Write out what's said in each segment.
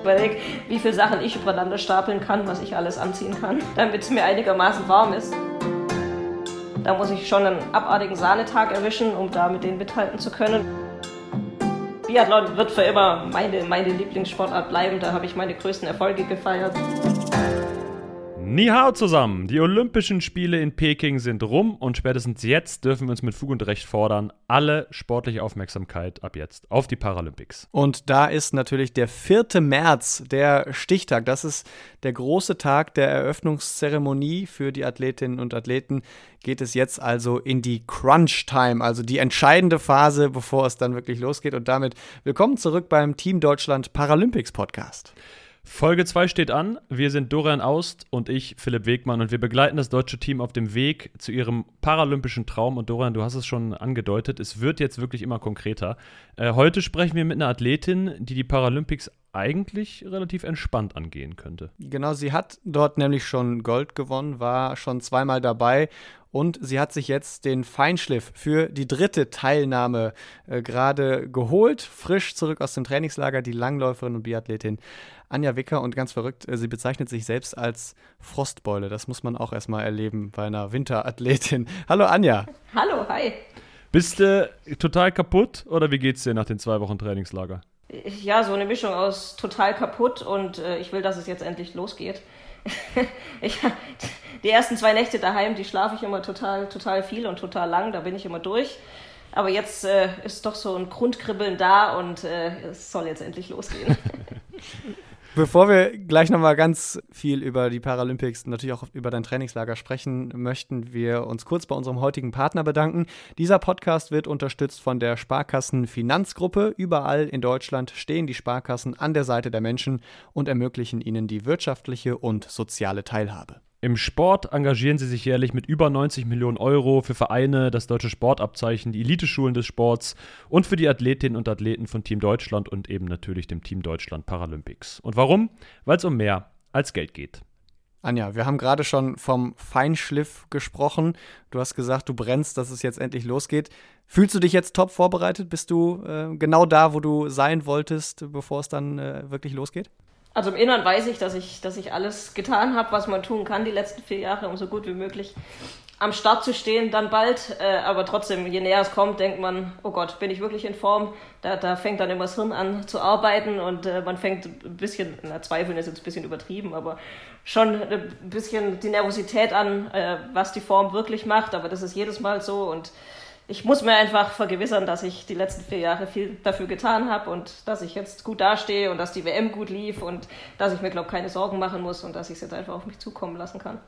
Überleg, wie viele Sachen ich übereinander stapeln kann, was ich alles anziehen kann, damit es mir einigermaßen warm ist. Da muss ich schon einen abartigen Sahnetag erwischen, um da mit denen mithalten zu können. Biathlon wird für immer meine, meine Lieblingssportart bleiben. Da habe ich meine größten Erfolge gefeiert. Ni hao zusammen! Die Olympischen Spiele in Peking sind rum und spätestens jetzt dürfen wir uns mit Fug und Recht fordern, alle sportliche Aufmerksamkeit ab jetzt auf die Paralympics. Und da ist natürlich der 4. März der Stichtag. Das ist der große Tag der Eröffnungszeremonie für die Athletinnen und Athleten. Geht es jetzt also in die Crunch Time, also die entscheidende Phase, bevor es dann wirklich losgeht. Und damit willkommen zurück beim Team Deutschland Paralympics Podcast. Folge 2 steht an. Wir sind Dorian Aust und ich, Philipp Wegmann, und wir begleiten das deutsche Team auf dem Weg zu ihrem paralympischen Traum. Und Dorian, du hast es schon angedeutet, es wird jetzt wirklich immer konkreter. Äh, heute sprechen wir mit einer Athletin, die die Paralympics eigentlich relativ entspannt angehen könnte. Genau, sie hat dort nämlich schon Gold gewonnen, war schon zweimal dabei und sie hat sich jetzt den Feinschliff für die dritte Teilnahme äh, gerade geholt, frisch zurück aus dem Trainingslager, die Langläuferin und Biathletin Anja Wicker und ganz verrückt, äh, sie bezeichnet sich selbst als Frostbeule. Das muss man auch erstmal erleben bei einer Winterathletin. Hallo Anja. Hallo, hi. Bist du total kaputt oder wie geht's dir nach den zwei Wochen Trainingslager? Ja, so eine Mischung aus total kaputt und äh, ich will, dass es jetzt endlich losgeht. ich, die ersten zwei Nächte daheim, die schlafe ich immer total, total viel und total lang, da bin ich immer durch. Aber jetzt äh, ist doch so ein Grundkribbeln da und äh, es soll jetzt endlich losgehen. Bevor wir gleich nochmal ganz viel über die Paralympics und natürlich auch über dein Trainingslager sprechen, möchten wir uns kurz bei unserem heutigen Partner bedanken. Dieser Podcast wird unterstützt von der Sparkassen Finanzgruppe. Überall in Deutschland stehen die Sparkassen an der Seite der Menschen und ermöglichen ihnen die wirtschaftliche und soziale Teilhabe. Im Sport engagieren sie sich jährlich mit über 90 Millionen Euro für Vereine, das deutsche Sportabzeichen, die Eliteschulen des Sports und für die Athletinnen und Athleten von Team Deutschland und eben natürlich dem Team Deutschland Paralympics. Und warum? Weil es um mehr als Geld geht. Anja, wir haben gerade schon vom Feinschliff gesprochen. Du hast gesagt, du brennst, dass es jetzt endlich losgeht. Fühlst du dich jetzt top vorbereitet? Bist du äh, genau da, wo du sein wolltest, bevor es dann äh, wirklich losgeht? Also im Inneren weiß ich, dass ich, dass ich alles getan habe, was man tun kann, die letzten vier Jahre, um so gut wie möglich am Start zu stehen, dann bald. Äh, aber trotzdem, je näher es kommt, denkt man, oh Gott, bin ich wirklich in Form? Da, da fängt dann immer das Hirn an zu arbeiten und äh, man fängt ein bisschen, na, zweifeln ist jetzt ein bisschen übertrieben, aber schon ein bisschen die Nervosität an, äh, was die Form wirklich macht. Aber das ist jedes Mal so und ich muss mir einfach vergewissern, dass ich die letzten vier Jahre viel dafür getan habe und dass ich jetzt gut dastehe und dass die WM gut lief und dass ich mir, glaube ich, keine Sorgen machen muss und dass ich es jetzt einfach auf mich zukommen lassen kann.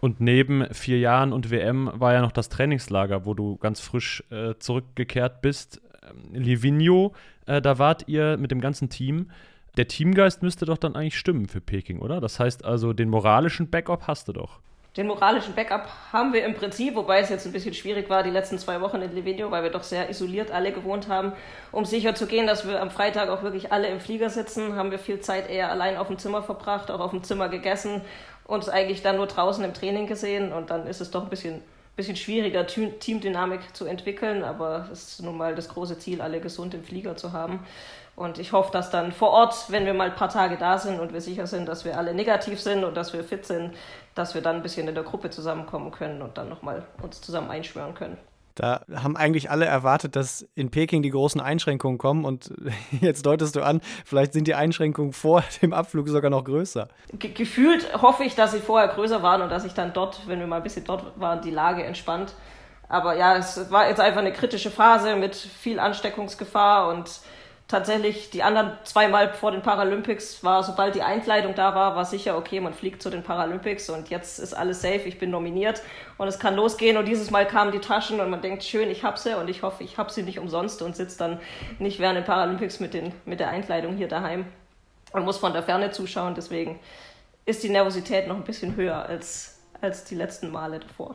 Und neben vier Jahren und WM war ja noch das Trainingslager, wo du ganz frisch äh, zurückgekehrt bist. Ähm, Livigno, äh, da wart ihr mit dem ganzen Team. Der Teamgeist müsste doch dann eigentlich stimmen für Peking, oder? Das heißt also, den moralischen Backup hast du doch. Den moralischen Backup haben wir im Prinzip, wobei es jetzt ein bisschen schwierig war, die letzten zwei Wochen in Livigno, weil wir doch sehr isoliert alle gewohnt haben. Um sicher zu gehen, dass wir am Freitag auch wirklich alle im Flieger sitzen, haben wir viel Zeit eher allein auf dem Zimmer verbracht, auch auf dem Zimmer gegessen, uns eigentlich dann nur draußen im Training gesehen und dann ist es doch ein bisschen, bisschen schwieriger, Teamdynamik zu entwickeln, aber es ist nun mal das große Ziel, alle gesund im Flieger zu haben. Und ich hoffe, dass dann vor Ort, wenn wir mal ein paar Tage da sind und wir sicher sind, dass wir alle negativ sind und dass wir fit sind, dass wir dann ein bisschen in der Gruppe zusammenkommen können und dann nochmal uns zusammen einschwören können. Da haben eigentlich alle erwartet, dass in Peking die großen Einschränkungen kommen und jetzt deutest du an, vielleicht sind die Einschränkungen vor dem Abflug sogar noch größer. Ge gefühlt hoffe ich, dass sie vorher größer waren und dass sich dann dort, wenn wir mal ein bisschen dort waren, die Lage entspannt. Aber ja, es war jetzt einfach eine kritische Phase mit viel Ansteckungsgefahr und tatsächlich die anderen zweimal vor den Paralympics war, sobald die Einkleidung da war, war sicher, okay, man fliegt zu den Paralympics und jetzt ist alles safe, ich bin nominiert und es kann losgehen und dieses Mal kamen die Taschen und man denkt, schön, ich hab sie und ich hoffe, ich hab sie nicht umsonst und sitze dann nicht während den Paralympics mit, den, mit der Einkleidung hier daheim und muss von der Ferne zuschauen, deswegen ist die Nervosität noch ein bisschen höher als, als die letzten Male davor.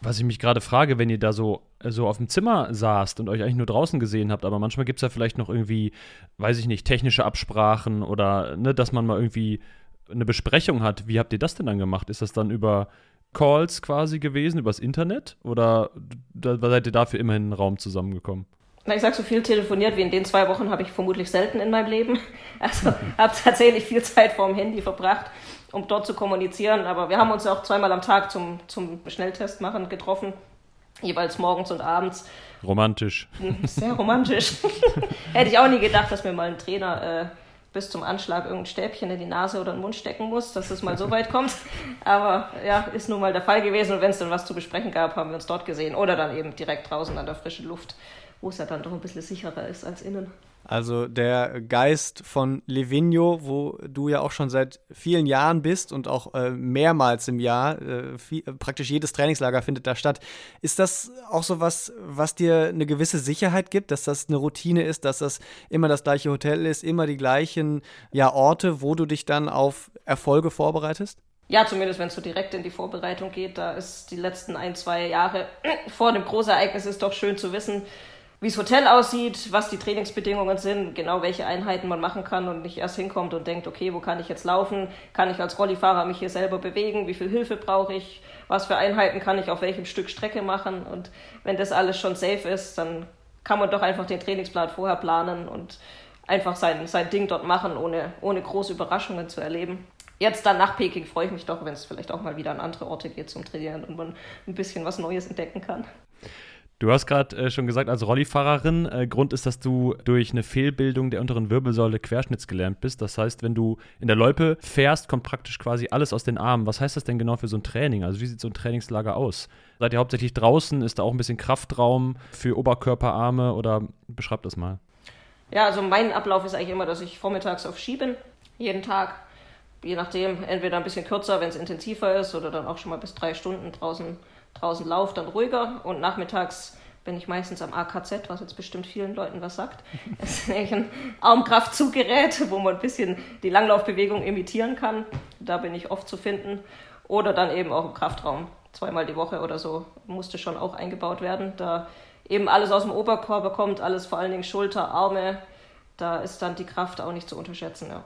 Was ich mich gerade frage, wenn ihr da so, so auf dem Zimmer saßt und euch eigentlich nur draußen gesehen habt, aber manchmal gibt es ja vielleicht noch irgendwie, weiß ich nicht, technische Absprachen oder ne, dass man mal irgendwie eine Besprechung hat. Wie habt ihr das denn dann gemacht? Ist das dann über Calls quasi gewesen, übers Internet? Oder da, seid ihr dafür immerhin in einen Raum zusammengekommen? Na, ich sag so viel telefoniert wie in den zwei Wochen habe ich vermutlich selten in meinem Leben. Also habe tatsächlich viel Zeit vorm Handy verbracht, um dort zu kommunizieren. Aber wir haben uns auch zweimal am Tag zum, zum Schnelltest machen getroffen, jeweils morgens und abends. Romantisch. Sehr romantisch. Hätte ich auch nie gedacht, dass mir mal ein Trainer äh, bis zum Anschlag irgendein Stäbchen in die Nase oder den Mund stecken muss, dass es mal so weit kommt. Aber ja, ist nun mal der Fall gewesen. Und wenn es dann was zu besprechen gab, haben wir uns dort gesehen. Oder dann eben direkt draußen an der frischen Luft, wo es ja dann doch ein bisschen sicherer ist als innen. Also der Geist von Livigno, wo du ja auch schon seit vielen Jahren bist und auch äh, mehrmals im Jahr, äh, viel, praktisch jedes Trainingslager findet da statt. Ist das auch so was, was dir eine gewisse Sicherheit gibt, dass das eine Routine ist, dass das immer das gleiche Hotel ist, immer die gleichen ja, Orte, wo du dich dann auf Erfolge vorbereitest? Ja, zumindest wenn es so direkt in die Vorbereitung geht. Da ist die letzten ein, zwei Jahre vor dem Großereignis ist doch schön zu wissen, wie das Hotel aussieht, was die Trainingsbedingungen sind, genau welche Einheiten man machen kann und nicht erst hinkommt und denkt, okay, wo kann ich jetzt laufen? Kann ich als Rollifahrer mich hier selber bewegen? Wie viel Hilfe brauche ich? Was für Einheiten kann ich auf welchem Stück Strecke machen? Und wenn das alles schon safe ist, dann kann man doch einfach den Trainingsplan vorher planen und einfach sein, sein Ding dort machen, ohne, ohne große Überraschungen zu erleben. Jetzt dann nach Peking freue ich mich doch, wenn es vielleicht auch mal wieder an andere Orte geht zum Trainieren und man ein bisschen was Neues entdecken kann. Du hast gerade äh, schon gesagt, als Rollifahrerin, äh, Grund ist, dass du durch eine Fehlbildung der unteren Wirbelsäule querschnittsgelähmt bist. Das heißt, wenn du in der Loipe fährst, kommt praktisch quasi alles aus den Armen. Was heißt das denn genau für so ein Training? Also wie sieht so ein Trainingslager aus? Seid ihr hauptsächlich draußen? Ist da auch ein bisschen Kraftraum für Oberkörper, Arme oder beschreib das mal? Ja, also mein Ablauf ist eigentlich immer, dass ich vormittags auf Ski bin, jeden Tag. Je nachdem, entweder ein bisschen kürzer, wenn es intensiver ist, oder dann auch schon mal bis drei Stunden draußen draußen laufe, dann ruhiger und nachmittags bin ich meistens am AKZ, was jetzt bestimmt vielen Leuten was sagt. Es ist ein Armkraftzuggerät, wo man ein bisschen die Langlaufbewegung imitieren kann. Da bin ich oft zu finden. Oder dann eben auch im Kraftraum. Zweimal die Woche oder so musste schon auch eingebaut werden. Da eben alles aus dem Oberkörper kommt, alles vor allen Dingen Schulter, Arme. Da ist dann die Kraft auch nicht zu unterschätzen. Ja.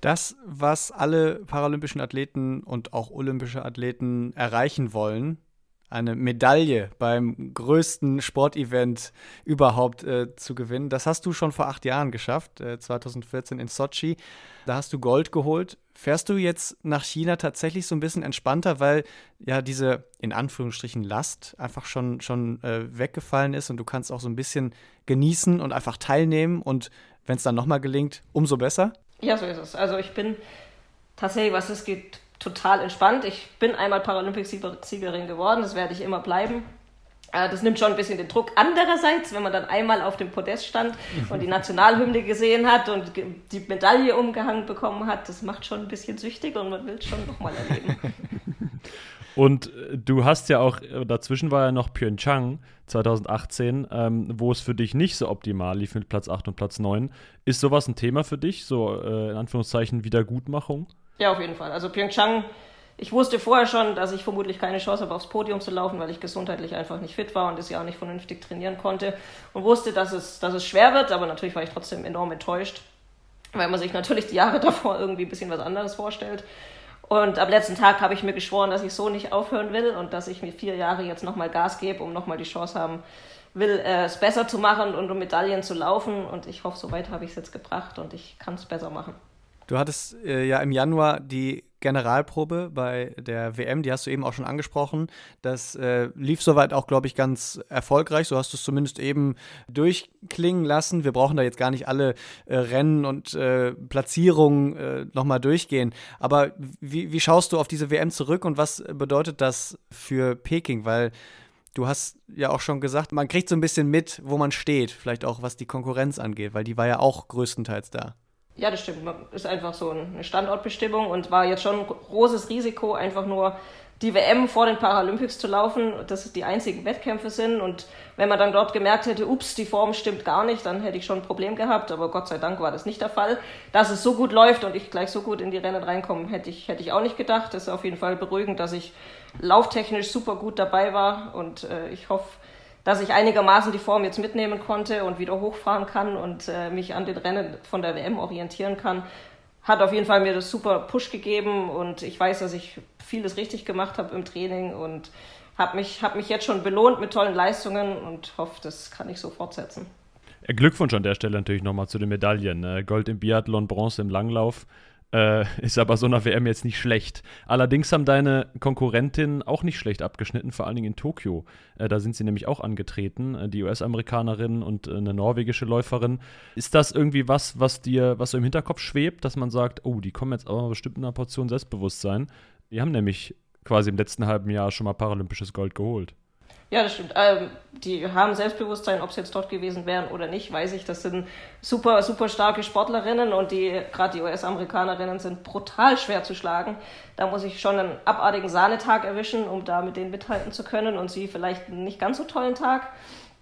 Das, was alle paralympischen Athleten und auch olympische Athleten erreichen wollen, eine Medaille beim größten Sportevent überhaupt äh, zu gewinnen. Das hast du schon vor acht Jahren geschafft, äh, 2014 in Sochi. Da hast du Gold geholt. Fährst du jetzt nach China tatsächlich so ein bisschen entspannter, weil ja diese in Anführungsstrichen Last einfach schon, schon äh, weggefallen ist und du kannst auch so ein bisschen genießen und einfach teilnehmen und wenn es dann nochmal gelingt, umso besser? Ja, so ist es. Also ich bin tatsächlich, was es geht, total entspannt. Ich bin einmal Paralympic-Siegerin geworden, das werde ich immer bleiben. Äh, das nimmt schon ein bisschen den Druck. Andererseits, wenn man dann einmal auf dem Podest stand und die Nationalhymne gesehen hat und die Medaille umgehangen bekommen hat, das macht schon ein bisschen süchtig und man will es schon nochmal erleben. Und äh, du hast ja auch, äh, dazwischen war ja noch Pyeongchang 2018, ähm, wo es für dich nicht so optimal lief mit Platz 8 und Platz 9. Ist sowas ein Thema für dich, so äh, in Anführungszeichen Wiedergutmachung? Ja, auf jeden Fall. Also Pyeongchang, ich wusste vorher schon, dass ich vermutlich keine Chance habe, aufs Podium zu laufen, weil ich gesundheitlich einfach nicht fit war und das ja auch nicht vernünftig trainieren konnte. Und wusste, dass es, dass es schwer wird, aber natürlich war ich trotzdem enorm enttäuscht, weil man sich natürlich die Jahre davor irgendwie ein bisschen was anderes vorstellt. Und am letzten Tag habe ich mir geschworen, dass ich so nicht aufhören will und dass ich mir vier Jahre jetzt nochmal Gas gebe, um nochmal die Chance haben will, äh, es besser zu machen und um Medaillen zu laufen. Und ich hoffe, soweit habe ich es jetzt gebracht und ich kann es besser machen. Du hattest äh, ja im Januar die Generalprobe bei der WM, die hast du eben auch schon angesprochen. Das äh, lief soweit auch, glaube ich, ganz erfolgreich. So hast du es zumindest eben durchklingen lassen. Wir brauchen da jetzt gar nicht alle äh, Rennen und äh, Platzierungen äh, nochmal durchgehen. Aber wie, wie schaust du auf diese WM zurück und was bedeutet das für Peking? Weil Du hast ja auch schon gesagt, man kriegt so ein bisschen mit, wo man steht, vielleicht auch was die Konkurrenz angeht, weil die war ja auch größtenteils da. Ja, das stimmt. Ist einfach so eine Standortbestimmung und war jetzt schon ein großes Risiko, einfach nur die WM vor den Paralympics zu laufen, dass es die einzigen Wettkämpfe sind. Und wenn man dann dort gemerkt hätte, ups, die Form stimmt gar nicht, dann hätte ich schon ein Problem gehabt. Aber Gott sei Dank war das nicht der Fall. Dass es so gut läuft und ich gleich so gut in die Rennen reinkomme, hätte ich, hätte ich auch nicht gedacht. Das ist auf jeden Fall beruhigend, dass ich lauftechnisch super gut dabei war. Und äh, ich hoffe, dass ich einigermaßen die Form jetzt mitnehmen konnte und wieder hochfahren kann und äh, mich an den Rennen von der WM orientieren kann, hat auf jeden Fall mir das super Push gegeben und ich weiß, dass ich vieles richtig gemacht habe im Training und habe mich, hab mich jetzt schon belohnt mit tollen Leistungen und hoffe, das kann ich so fortsetzen. Glückwunsch an der Stelle natürlich nochmal zu den Medaillen. Ne? Gold im Biathlon, Bronze im Langlauf. Äh, ist aber so einer WM jetzt nicht schlecht. Allerdings haben deine Konkurrentinnen auch nicht schlecht abgeschnitten, vor allen Dingen in Tokio. Äh, da sind sie nämlich auch angetreten, äh, die US-Amerikanerin und äh, eine norwegische Läuferin. Ist das irgendwie was, was dir, was so im Hinterkopf schwebt, dass man sagt, oh, die kommen jetzt aber bestimmt in einer Portion Selbstbewusstsein? Die haben nämlich quasi im letzten halben Jahr schon mal paralympisches Gold geholt. Ja, das stimmt. Ähm, die haben Selbstbewusstsein, ob sie jetzt dort gewesen wären oder nicht, weiß ich. Das sind super, super starke Sportlerinnen und die, gerade die US-Amerikanerinnen sind brutal schwer zu schlagen. Da muss ich schon einen abartigen Sahnetag erwischen, um da mit denen mithalten zu können und sie vielleicht einen nicht ganz so tollen Tag.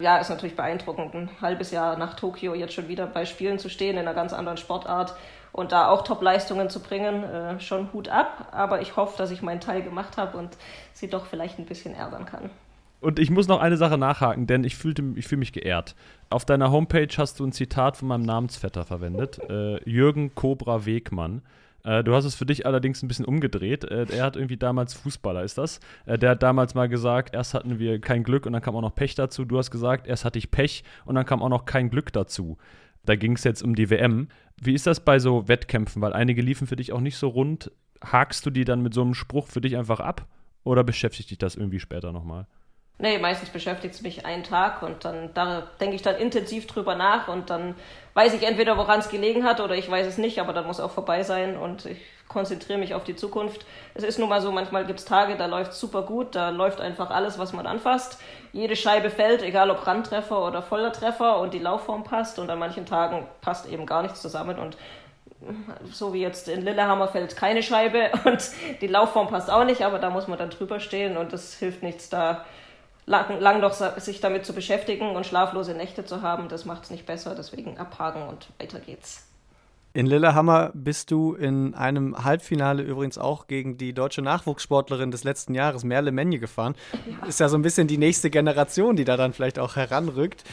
Ja, ist natürlich beeindruckend, ein halbes Jahr nach Tokio jetzt schon wieder bei Spielen zu stehen, in einer ganz anderen Sportart und da auch Top-Leistungen zu bringen, äh, schon Hut ab. Aber ich hoffe, dass ich meinen Teil gemacht habe und sie doch vielleicht ein bisschen ärgern kann. Und ich muss noch eine Sache nachhaken, denn ich, fühlte, ich fühle mich geehrt. Auf deiner Homepage hast du ein Zitat von meinem Namensvetter verwendet, äh, Jürgen Cobra Wegmann. Äh, du hast es für dich allerdings ein bisschen umgedreht. Äh, er hat irgendwie damals Fußballer, ist das? Äh, der hat damals mal gesagt, erst hatten wir kein Glück und dann kam auch noch Pech dazu. Du hast gesagt, erst hatte ich Pech und dann kam auch noch kein Glück dazu. Da ging es jetzt um die WM. Wie ist das bei so Wettkämpfen? Weil einige liefen für dich auch nicht so rund. Hakst du die dann mit so einem Spruch für dich einfach ab? Oder beschäftigt dich das irgendwie später nochmal? Nee, meistens beschäftigt es mich einen Tag und dann da denke ich dann intensiv drüber nach und dann weiß ich entweder, woran es gelegen hat oder ich weiß es nicht, aber dann muss auch vorbei sein und ich konzentriere mich auf die Zukunft. Es ist nun mal so, manchmal gibt es Tage, da läuft super gut, da läuft einfach alles, was man anfasst. Jede Scheibe fällt, egal ob Randtreffer oder voller Treffer und die Laufform passt und an manchen Tagen passt eben gar nichts zusammen und so wie jetzt in Lillehammer fällt keine Scheibe und die Laufform passt auch nicht, aber da muss man dann drüber stehen und das hilft nichts da lang, lang doch sich damit zu beschäftigen und schlaflose Nächte zu haben, das macht es nicht besser. Deswegen abhaken und weiter geht's. In Lillehammer bist du in einem Halbfinale übrigens auch gegen die deutsche Nachwuchssportlerin des letzten Jahres, Merle Menje, gefahren. Ja. Ist ja so ein bisschen die nächste Generation, die da dann vielleicht auch heranrückt.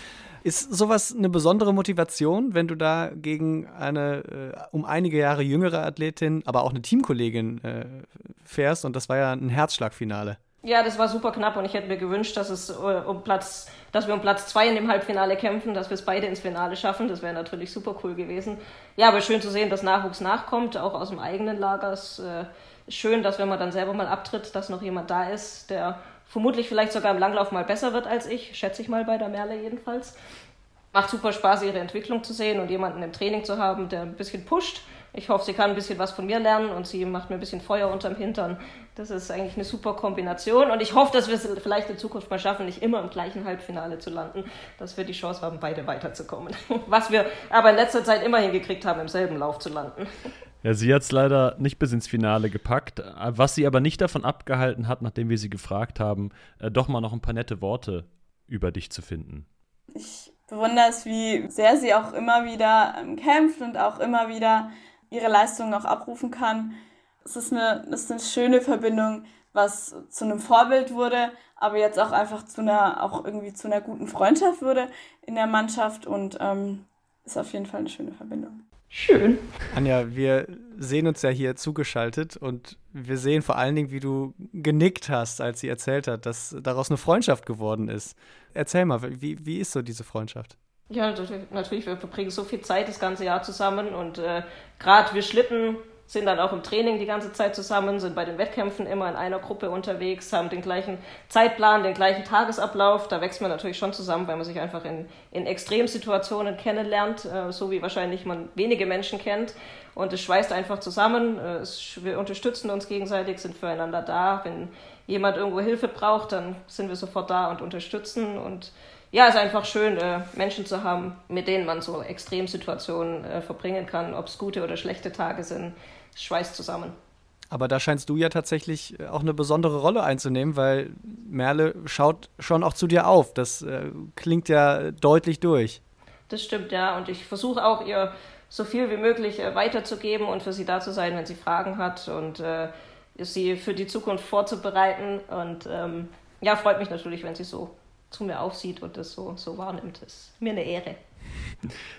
Ist sowas eine besondere Motivation, wenn du da gegen eine äh, um einige Jahre jüngere Athletin, aber auch eine Teamkollegin äh, fährst? Und das war ja ein Herzschlagfinale. Ja, das war super knapp und ich hätte mir gewünscht, dass es äh, um Platz, dass wir um Platz zwei in dem Halbfinale kämpfen, dass wir es beide ins Finale schaffen. Das wäre natürlich super cool gewesen. Ja, aber schön zu sehen, dass Nachwuchs nachkommt, auch aus dem eigenen Lager. Es äh, ist schön, dass wenn man dann selber mal abtritt, dass noch jemand da ist, der vermutlich vielleicht sogar im Langlauf mal besser wird als ich, schätze ich mal bei der Merle jedenfalls. Macht super Spaß, ihre Entwicklung zu sehen und jemanden im Training zu haben, der ein bisschen pusht ich hoffe, sie kann ein bisschen was von mir lernen und sie macht mir ein bisschen Feuer unterm Hintern. Das ist eigentlich eine super Kombination und ich hoffe, dass wir es vielleicht in Zukunft mal schaffen, nicht immer im gleichen Halbfinale zu landen, dass wir die Chance haben, beide weiterzukommen. Was wir aber in letzter Zeit immer hingekriegt haben, im selben Lauf zu landen. Ja, sie hat es leider nicht bis ins Finale gepackt, was sie aber nicht davon abgehalten hat, nachdem wir sie gefragt haben, äh, doch mal noch ein paar nette Worte über dich zu finden. Ich bewundere es, wie sehr sie auch immer wieder ähm, kämpft und auch immer wieder ihre Leistungen auch abrufen kann. Es ist eine, es ist eine schöne Verbindung, was zu einem Vorbild wurde, aber jetzt auch einfach zu einer, auch irgendwie zu einer guten Freundschaft wurde in der Mannschaft und ähm, ist auf jeden Fall eine schöne Verbindung. Schön. Anja, wir sehen uns ja hier zugeschaltet und wir sehen vor allen Dingen, wie du genickt hast, als sie erzählt hat, dass daraus eine Freundschaft geworden ist. Erzähl mal, wie, wie ist so diese Freundschaft? Ja, natürlich, wir verbringen so viel Zeit das ganze Jahr zusammen und äh, gerade wir Schlitten sind dann auch im Training die ganze Zeit zusammen, sind bei den Wettkämpfen immer in einer Gruppe unterwegs, haben den gleichen Zeitplan, den gleichen Tagesablauf. Da wächst man natürlich schon zusammen, weil man sich einfach in, in Extremsituationen kennenlernt, äh, so wie wahrscheinlich man wenige Menschen kennt. Und es schweißt einfach zusammen. Äh, es, wir unterstützen uns gegenseitig, sind füreinander da. Wenn jemand irgendwo Hilfe braucht, dann sind wir sofort da und unterstützen. Und ja, es ist einfach schön, äh, Menschen zu haben, mit denen man so Extremsituationen äh, verbringen kann, ob es gute oder schlechte Tage sind. Schweißt zusammen. Aber da scheinst du ja tatsächlich äh, auch eine besondere Rolle einzunehmen, weil Merle schaut schon auch zu dir auf. Das äh, klingt ja deutlich durch. Das stimmt, ja. Und ich versuche auch, ihr so viel wie möglich äh, weiterzugeben und für sie da zu sein, wenn sie Fragen hat und äh, sie für die Zukunft vorzubereiten. Und ähm, ja, freut mich natürlich, wenn sie so zu mir aufsieht und das so, so wahrnimmt. Das ist mir eine Ehre.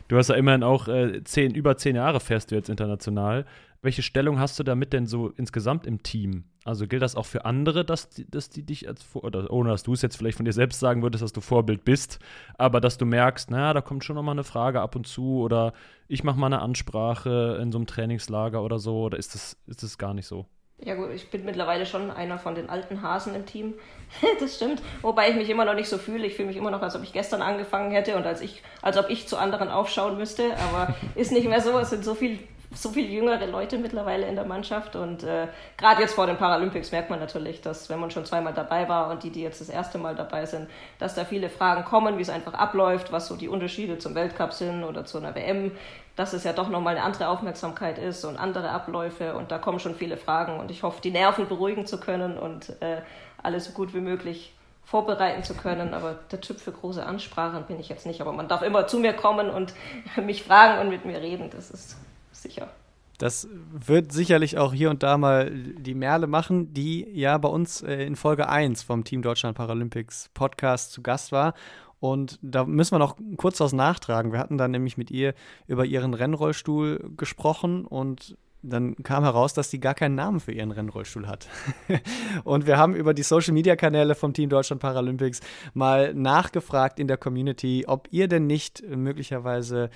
Du hast ja immerhin auch äh, zehn, über zehn Jahre fährst du jetzt international. Welche Stellung hast du damit denn so insgesamt im Team? Also gilt das auch für andere, dass die, dass die dich als Vor oder ohne dass du es jetzt vielleicht von dir selbst sagen würdest, dass du Vorbild bist, aber dass du merkst, naja, da kommt schon noch mal eine Frage ab und zu oder ich mache mal eine Ansprache in so einem Trainingslager oder so, oder ist das, ist das gar nicht so? Ja gut, ich bin mittlerweile schon einer von den alten Hasen im Team. das stimmt. Wobei ich mich immer noch nicht so fühle. Ich fühle mich immer noch, als ob ich gestern angefangen hätte und als ich, als ob ich zu anderen aufschauen müsste. Aber ist nicht mehr so. Es sind so viel, so viel jüngere Leute mittlerweile in der Mannschaft. Und äh, gerade jetzt vor den Paralympics merkt man natürlich, dass wenn man schon zweimal dabei war und die, die jetzt das erste Mal dabei sind, dass da viele Fragen kommen, wie es einfach abläuft, was so die Unterschiede zum Weltcup sind oder zu einer WM dass es ja doch nochmal eine andere Aufmerksamkeit ist und andere Abläufe und da kommen schon viele Fragen und ich hoffe, die Nerven beruhigen zu können und äh, alles so gut wie möglich vorbereiten zu können. Aber der Typ für große Ansprachen bin ich jetzt nicht. Aber man darf immer zu mir kommen und mich fragen und mit mir reden, das ist sicher. Das wird sicherlich auch hier und da mal die Merle machen, die ja bei uns äh, in Folge 1 vom Team Deutschland Paralympics Podcast zu Gast war und da müssen wir noch kurz was nachtragen. Wir hatten dann nämlich mit ihr über ihren Rennrollstuhl gesprochen und dann kam heraus, dass sie gar keinen Namen für ihren Rennrollstuhl hat. und wir haben über die Social Media Kanäle vom Team Deutschland Paralympics mal nachgefragt in der Community, ob ihr denn nicht möglicherweise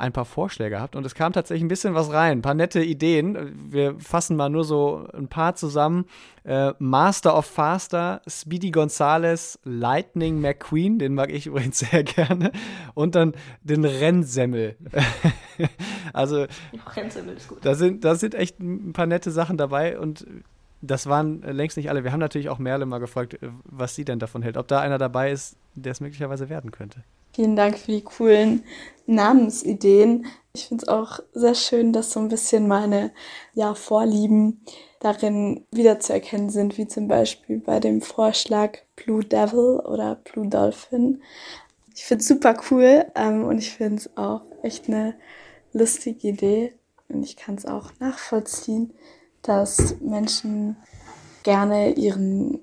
ein paar Vorschläge habt. Und es kam tatsächlich ein bisschen was rein, ein paar nette Ideen. Wir fassen mal nur so ein paar zusammen. Äh, Master of Faster, Speedy Gonzales, Lightning McQueen, den mag ich übrigens sehr gerne. Und dann den Rennsemmel. also, Rennsemmel ist gut. Da sind, da sind echt ein paar nette Sachen dabei und das waren längst nicht alle. Wir haben natürlich auch Merle mal gefragt, was sie denn davon hält. Ob da einer dabei ist, der es möglicherweise werden könnte. Vielen Dank für die coolen Namensideen. Ich finde es auch sehr schön, dass so ein bisschen meine ja, Vorlieben darin wiederzuerkennen sind, wie zum Beispiel bei dem Vorschlag Blue Devil oder Blue Dolphin. Ich finde es super cool ähm, und ich finde es auch echt eine lustige Idee und ich kann es auch nachvollziehen, dass Menschen gerne ihren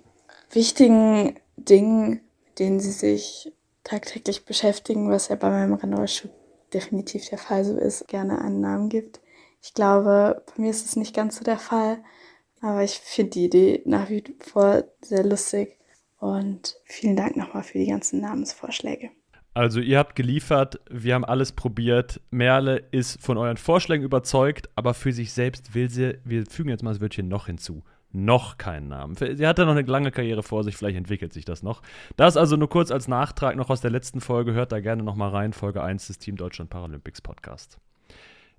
wichtigen Dingen, denen sie sich tagtäglich beschäftigen, was ja bei meinem Rennrollstuhl definitiv der Fall so ist, gerne einen Namen gibt. Ich glaube, bei mir ist es nicht ganz so der Fall, aber ich finde die Idee nach wie vor sehr lustig und vielen Dank nochmal für die ganzen Namensvorschläge. Also ihr habt geliefert, wir haben alles probiert. Merle ist von euren Vorschlägen überzeugt, aber für sich selbst will sie, wir fügen jetzt mal das Wörtchen noch hinzu, noch keinen Namen. Sie hat ja noch eine lange Karriere vor sich, vielleicht entwickelt sich das noch. Das also nur kurz als Nachtrag noch aus der letzten Folge. Hört da gerne noch mal rein, Folge 1 des Team Deutschland Paralympics Podcast.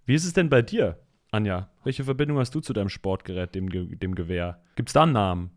Wie ist es denn bei dir, Anja? Welche Verbindung hast du zu deinem Sportgerät, dem, dem Gewehr? Gibt es da einen Namen?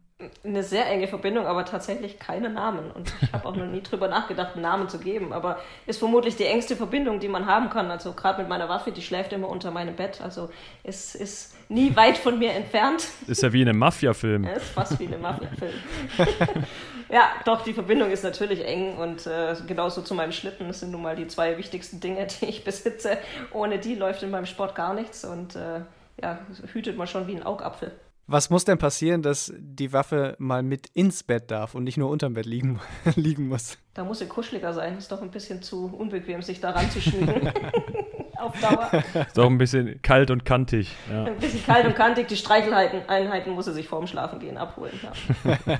Eine sehr enge Verbindung, aber tatsächlich keine Namen. Und ich habe auch noch nie drüber nachgedacht, einen Namen zu geben. Aber ist vermutlich die engste Verbindung, die man haben kann. Also gerade mit meiner Waffe, die schläft immer unter meinem Bett. Also es ist nie weit von mir entfernt. Ist ja wie in einem Mafia-Film. Ja, ist fast wie in einem Mafia-Film. ja, doch, die Verbindung ist natürlich eng und äh, genauso zu meinem Schlitten. Das sind nun mal die zwei wichtigsten Dinge, die ich besitze. Ohne die läuft in meinem Sport gar nichts und äh, ja, hütet man schon wie ein Augapfel. Was muss denn passieren, dass die Waffe mal mit ins Bett darf und nicht nur unterm Bett liegen, liegen muss? Da muss sie kuscheliger sein. Ist doch ein bisschen zu unbequem, sich da ranzuschmiegen. Auf Dauer. Ist doch ein bisschen kalt und kantig. Ja. Ein bisschen kalt und kantig. Die Streicheleinheiten muss sie sich vorm Schlafen gehen abholen. Ja.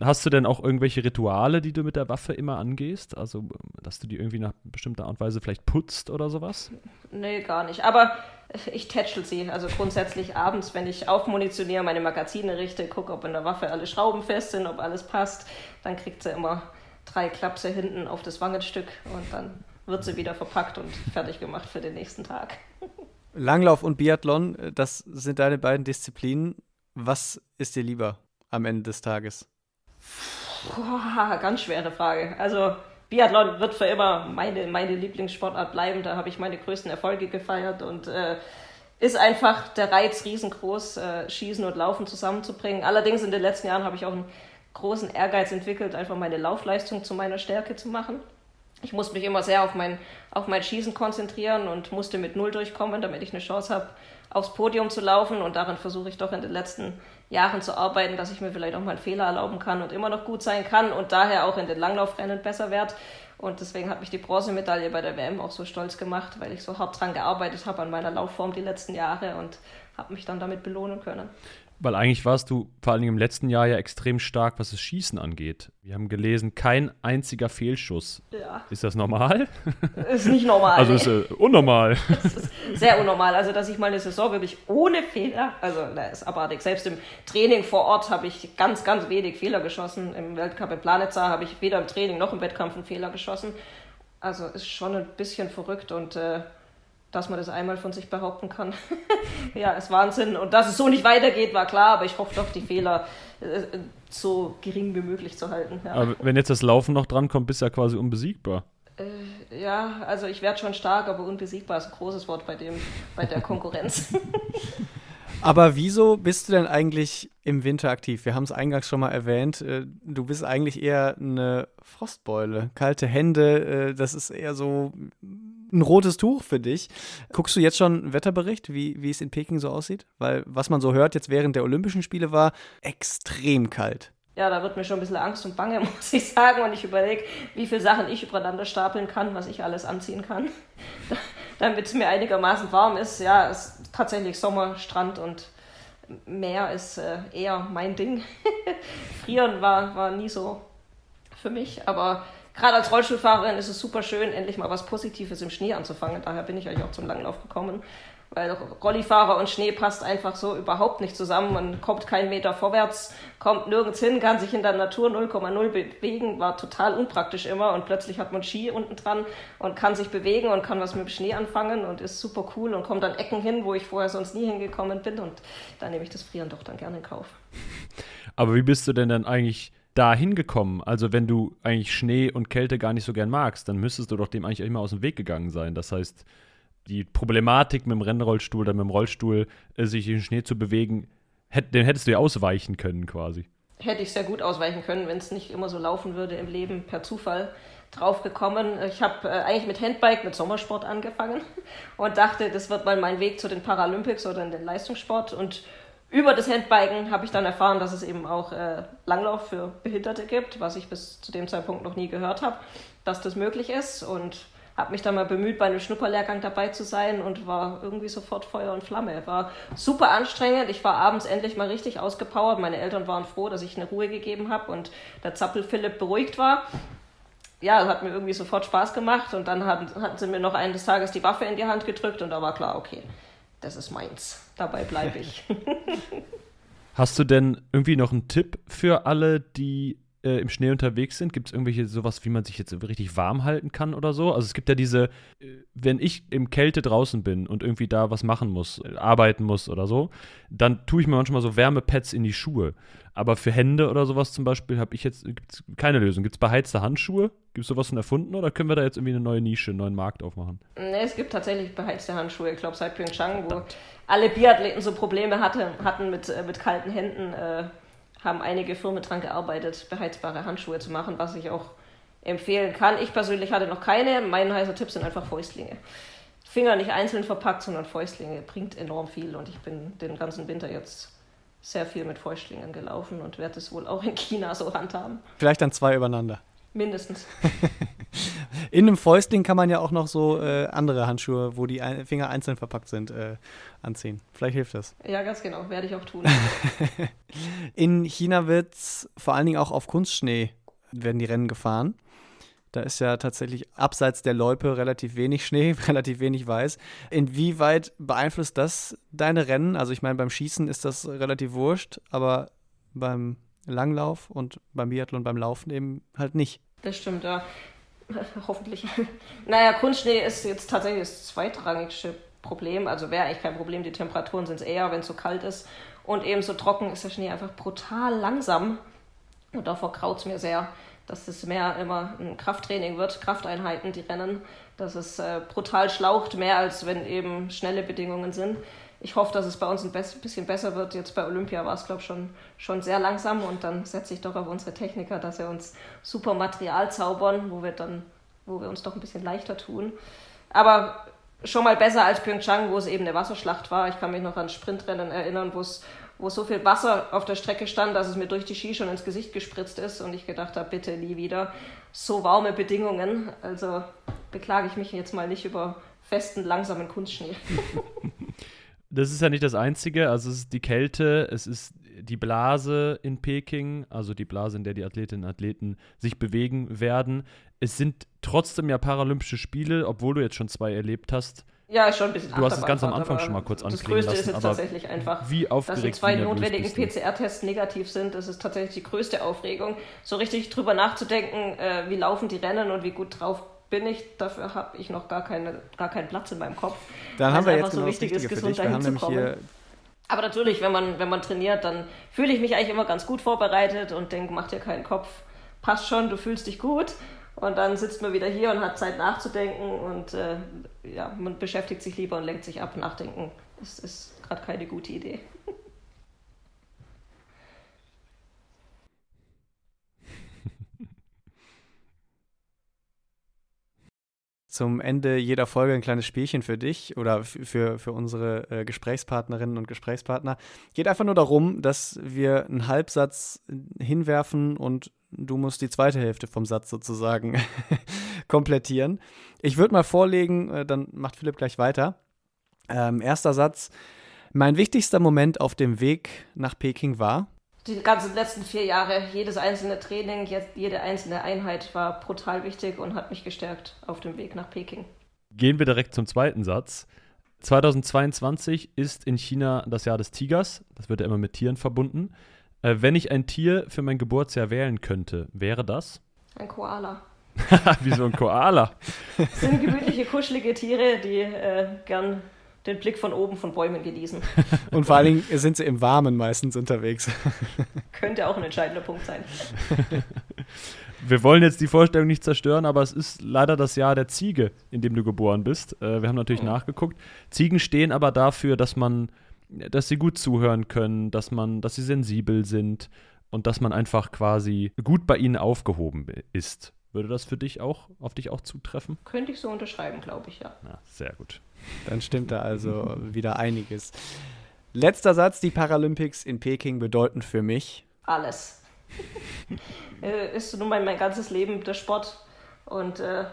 Hast du denn auch irgendwelche Rituale, die du mit der Waffe immer angehst? Also, dass du die irgendwie nach bestimmter Art und Weise vielleicht putzt oder sowas? Nee, gar nicht. Aber ich tätschel sie. Also grundsätzlich abends, wenn ich aufmunitioniere, meine Magazine richte, gucke, ob in der Waffe alle Schrauben fest sind, ob alles passt, dann kriegt sie immer drei Klapse hinten auf das Wangenstück und dann wird sie wieder verpackt und fertig gemacht für den nächsten Tag. Langlauf und Biathlon, das sind deine beiden Disziplinen. Was ist dir lieber am Ende des Tages? Boah, ganz schwere Frage. Also Biathlon wird für immer meine, meine Lieblingssportart bleiben. Da habe ich meine größten Erfolge gefeiert und äh, ist einfach der Reiz riesengroß, äh, Schießen und Laufen zusammenzubringen. Allerdings in den letzten Jahren habe ich auch einen großen Ehrgeiz entwickelt, einfach meine Laufleistung zu meiner Stärke zu machen. Ich musste mich immer sehr auf mein, auf mein Schießen konzentrieren und musste mit Null durchkommen, damit ich eine Chance habe, aufs Podium zu laufen. Und daran versuche ich doch in den letzten Jahren zu arbeiten, dass ich mir vielleicht auch mal einen Fehler erlauben kann und immer noch gut sein kann und daher auch in den Langlaufrennen besser werde. Und deswegen hat mich die Bronzemedaille bei der WM auch so stolz gemacht, weil ich so hart dran gearbeitet habe an meiner Laufform die letzten Jahre und habe mich dann damit belohnen können. Weil eigentlich warst du vor allem im letzten Jahr ja extrem stark, was das Schießen angeht. Wir haben gelesen, kein einziger Fehlschuss. Ja. Ist das normal? Ist nicht normal. also ist äh, unnormal. Das ist sehr unnormal. Also, dass ich mal eine Saison wirklich ohne Fehler, also das ist abartig. Selbst im Training vor Ort habe ich ganz, ganz wenig Fehler geschossen. Im Weltcup in Planitza habe ich weder im Training noch im Wettkampf einen Fehler geschossen. Also ist schon ein bisschen verrückt und äh, dass man das einmal von sich behaupten kann. ja, ist Wahnsinn. Und dass es so nicht weitergeht, war klar, aber ich hoffe doch, die Fehler äh, so gering wie möglich zu halten. Ja. Aber wenn jetzt das Laufen noch drankommt, bist du ja quasi unbesiegbar. Äh, ja, also ich werde schon stark, aber unbesiegbar ist ein großes Wort bei, dem, bei der Konkurrenz. Aber wieso bist du denn eigentlich im Winter aktiv? Wir haben es eingangs schon mal erwähnt. Äh, du bist eigentlich eher eine Frostbeule. Kalte Hände, äh, das ist eher so ein rotes Tuch für dich. Guckst du jetzt schon einen Wetterbericht, wie, wie es in Peking so aussieht? Weil was man so hört jetzt während der Olympischen Spiele war, extrem kalt. Ja, da wird mir schon ein bisschen Angst und Bange, muss ich sagen. Und ich überlege, wie viele Sachen ich übereinander stapeln kann, was ich alles anziehen kann, damit es mir einigermaßen warm ist. Ja, es ist tatsächlich Sommer, Strand und Meer ist äh, eher mein Ding. Frieren war, war nie so für mich, aber gerade als Rollstuhlfahrerin ist es super schön, endlich mal was Positives im Schnee anzufangen. Daher bin ich eigentlich auch zum Langlauf gekommen. Weil Rollifahrer und Schnee passt einfach so überhaupt nicht zusammen. Man kommt keinen Meter vorwärts, kommt nirgends hin, kann sich in der Natur 0,0 bewegen, war total unpraktisch immer. Und plötzlich hat man Ski unten dran und kann sich bewegen und kann was mit dem Schnee anfangen und ist super cool und kommt an Ecken hin, wo ich vorher sonst nie hingekommen bin. Und da nehme ich das Frieren doch dann gerne in Kauf. Aber wie bist du denn dann eigentlich da hingekommen? Also, wenn du eigentlich Schnee und Kälte gar nicht so gern magst, dann müsstest du doch dem eigentlich immer aus dem Weg gegangen sein. Das heißt, die Problematik mit dem Rennrollstuhl oder mit dem Rollstuhl, äh, sich in den Schnee zu bewegen, hätt, den hättest du ja ausweichen können quasi. Hätte ich sehr gut ausweichen können, wenn es nicht immer so laufen würde im Leben per Zufall drauf gekommen. Ich habe äh, eigentlich mit Handbike, mit Sommersport angefangen und dachte, das wird mal mein Weg zu den Paralympics oder in den Leistungssport. Und über das Handbiken habe ich dann erfahren, dass es eben auch äh, Langlauf für Behinderte gibt, was ich bis zu dem Zeitpunkt noch nie gehört habe, dass das möglich ist. Und habe mich dann mal bemüht, bei einem Schnupperlehrgang dabei zu sein und war irgendwie sofort Feuer und Flamme. War super anstrengend. Ich war abends endlich mal richtig ausgepowert. Meine Eltern waren froh, dass ich eine Ruhe gegeben habe und der Zappel Philipp beruhigt war. Ja, hat mir irgendwie sofort Spaß gemacht und dann hatten, hatten sie mir noch eines Tages die Waffe in die Hand gedrückt und da war klar, okay, das ist meins. Dabei bleibe ich. Hast du denn irgendwie noch einen Tipp für alle, die äh, im Schnee unterwegs sind? Gibt es irgendwelche sowas, wie man sich jetzt richtig warm halten kann oder so? Also es gibt ja diese, äh, wenn ich im Kälte draußen bin und irgendwie da was machen muss, äh, arbeiten muss oder so, dann tue ich mir manchmal so Wärmepads in die Schuhe. Aber für Hände oder sowas zum Beispiel habe ich jetzt gibt's keine Lösung. Gibt es beheizte Handschuhe? Gibt es sowas schon erfunden oder können wir da jetzt irgendwie eine neue Nische, einen neuen Markt aufmachen? Nee, es gibt tatsächlich beheizte Handschuhe. Ich glaube, seit Pyeongchang, wo alle Biathleten so Probleme hatte, hatten mit, mit kalten Händen, äh, haben einige Firmen daran gearbeitet, beheizbare Handschuhe zu machen, was ich auch empfehlen kann. Ich persönlich hatte noch keine. Mein heißer Tipp sind einfach Fäustlinge. Finger nicht einzeln verpackt, sondern Fäustlinge bringt enorm viel und ich bin den ganzen Winter jetzt sehr viel mit Fäustlingen gelaufen und werde es wohl auch in China so handhaben. Vielleicht dann zwei übereinander. Mindestens. In einem Fäustling kann man ja auch noch so äh, andere Handschuhe, wo die Finger einzeln verpackt sind, äh, anziehen. Vielleicht hilft das. Ja, ganz genau. Werde ich auch tun. In China wird vor allen Dingen auch auf Kunstschnee werden die Rennen gefahren. Da ist ja tatsächlich abseits der Loipe relativ wenig Schnee, relativ wenig Weiß. Inwieweit beeinflusst das deine Rennen? Also ich meine, beim Schießen ist das relativ wurscht, aber beim Langlauf und beim Biathlon beim Laufen eben halt nicht. Das stimmt, ja. Hoffentlich. naja, Kunstschnee ist jetzt tatsächlich das zweitrangigste Problem. Also wäre eigentlich kein Problem. Die Temperaturen sind es eher, wenn es so kalt ist. Und eben so trocken ist der Schnee einfach brutal langsam. Und davor kraut es mir sehr, dass das mehr immer ein Krafttraining wird, Krafteinheiten, die rennen. Dass es äh, brutal schlaucht, mehr als wenn eben schnelle Bedingungen sind ich hoffe, dass es bei uns ein bisschen besser wird. Jetzt bei Olympia war es, glaube ich, schon, schon sehr langsam und dann setze ich doch auf unsere Techniker, dass sie uns super Material zaubern, wo wir dann, wo wir uns doch ein bisschen leichter tun. Aber schon mal besser als Pyeongchang, wo es eben eine Wasserschlacht war. Ich kann mich noch an Sprintrennen erinnern, wo es wo so viel Wasser auf der Strecke stand, dass es mir durch die Ski schon ins Gesicht gespritzt ist und ich gedacht habe, bitte nie wieder so warme Bedingungen. Also beklage ich mich jetzt mal nicht über festen, langsamen Kunstschnee. das ist ja nicht das Einzige. Also es ist die Kälte, es ist die Blase in Peking, also die Blase, in der die Athletinnen und Athleten sich bewegen werden. Es sind trotzdem ja Paralympische Spiele, obwohl du jetzt schon zwei erlebt hast. Ja, schon ein bisschen Du hast es ganz am Anfang schon mal kurz Das Größte lassen, ist jetzt tatsächlich einfach, wie dass die zwei notwendigen PCR-Tests negativ sind. Das ist tatsächlich die größte Aufregung. So richtig drüber nachzudenken, äh, wie laufen die Rennen und wie gut drauf bin ich, dafür habe ich noch gar, keine, gar keinen Platz in meinem Kopf. Dann haben wir jetzt so genau wichtig das ist, gesund Wir haben nämlich hier aber natürlich, wenn man, wenn man trainiert, dann fühle ich mich eigentlich immer ganz gut vorbereitet und denke, mach dir keinen Kopf, passt schon, du fühlst dich gut. Und dann sitzt man wieder hier und hat Zeit nachzudenken und äh, ja, man beschäftigt sich lieber und lenkt sich ab. Nachdenken ist, ist gerade keine gute Idee. Zum Ende jeder Folge ein kleines Spielchen für dich oder für, für unsere äh, Gesprächspartnerinnen und Gesprächspartner. Geht einfach nur darum, dass wir einen Halbsatz hinwerfen und du musst die zweite Hälfte vom Satz sozusagen komplettieren. Ich würde mal vorlegen, äh, dann macht Philipp gleich weiter. Ähm, erster Satz. Mein wichtigster Moment auf dem Weg nach Peking war die ganzen letzten vier Jahre, jedes einzelne Training, jede einzelne Einheit war brutal wichtig und hat mich gestärkt auf dem Weg nach Peking. Gehen wir direkt zum zweiten Satz. 2022 ist in China das Jahr des Tigers. Das wird ja immer mit Tieren verbunden. Äh, wenn ich ein Tier für mein Geburtsjahr wählen könnte, wäre das? Ein Koala. Wieso ein Koala? Das sind gemütliche, kuschelige Tiere, die äh, gern den Blick von oben von Bäumen genießen. Und vor allen Dingen sind sie im Warmen meistens unterwegs. Könnte auch ein entscheidender Punkt sein. Wir wollen jetzt die Vorstellung nicht zerstören, aber es ist leider das Jahr der Ziege, in dem du geboren bist. Äh, wir haben natürlich mhm. nachgeguckt. Ziegen stehen aber dafür, dass man, dass sie gut zuhören können, dass man, dass sie sensibel sind und dass man einfach quasi gut bei ihnen aufgehoben ist. Würde das für dich auch, auf dich auch zutreffen? Könnte ich so unterschreiben, glaube ich, ja. ja. Sehr gut. Dann stimmt da also wieder einiges. Letzter Satz: Die Paralympics in Peking bedeuten für mich alles. Äh, ist nun mein, mein ganzes Leben der Sport und äh,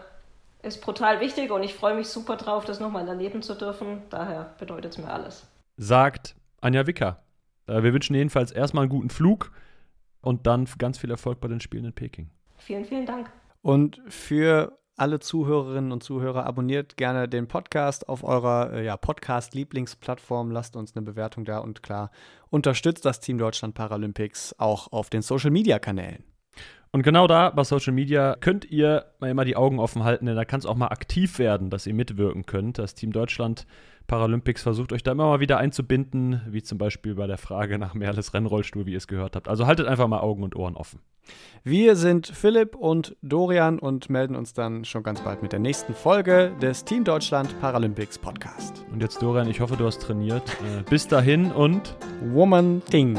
ist brutal wichtig und ich freue mich super drauf, das nochmal erleben zu dürfen. Daher bedeutet es mir alles. Sagt Anja Wicker. Äh, wir wünschen jedenfalls erstmal einen guten Flug und dann ganz viel Erfolg bei den Spielen in Peking. Vielen, vielen Dank. Und für alle Zuhörerinnen und Zuhörer, abonniert gerne den Podcast auf eurer äh, ja, Podcast-Lieblingsplattform. Lasst uns eine Bewertung da und klar, unterstützt das Team Deutschland Paralympics auch auf den Social-Media-Kanälen. Und genau da bei Social Media könnt ihr mal immer die Augen offen halten, denn da kann es auch mal aktiv werden, dass ihr mitwirken könnt. Das Team Deutschland Paralympics versucht euch da immer mal wieder einzubinden, wie zum Beispiel bei der Frage nach Merles Rennrollstuhl, wie ihr es gehört habt. Also haltet einfach mal Augen und Ohren offen. Wir sind Philipp und Dorian und melden uns dann schon ganz bald mit der nächsten Folge des Team Deutschland Paralympics Podcast. Und jetzt Dorian, ich hoffe, du hast trainiert. Äh, bis dahin und Woman Ding.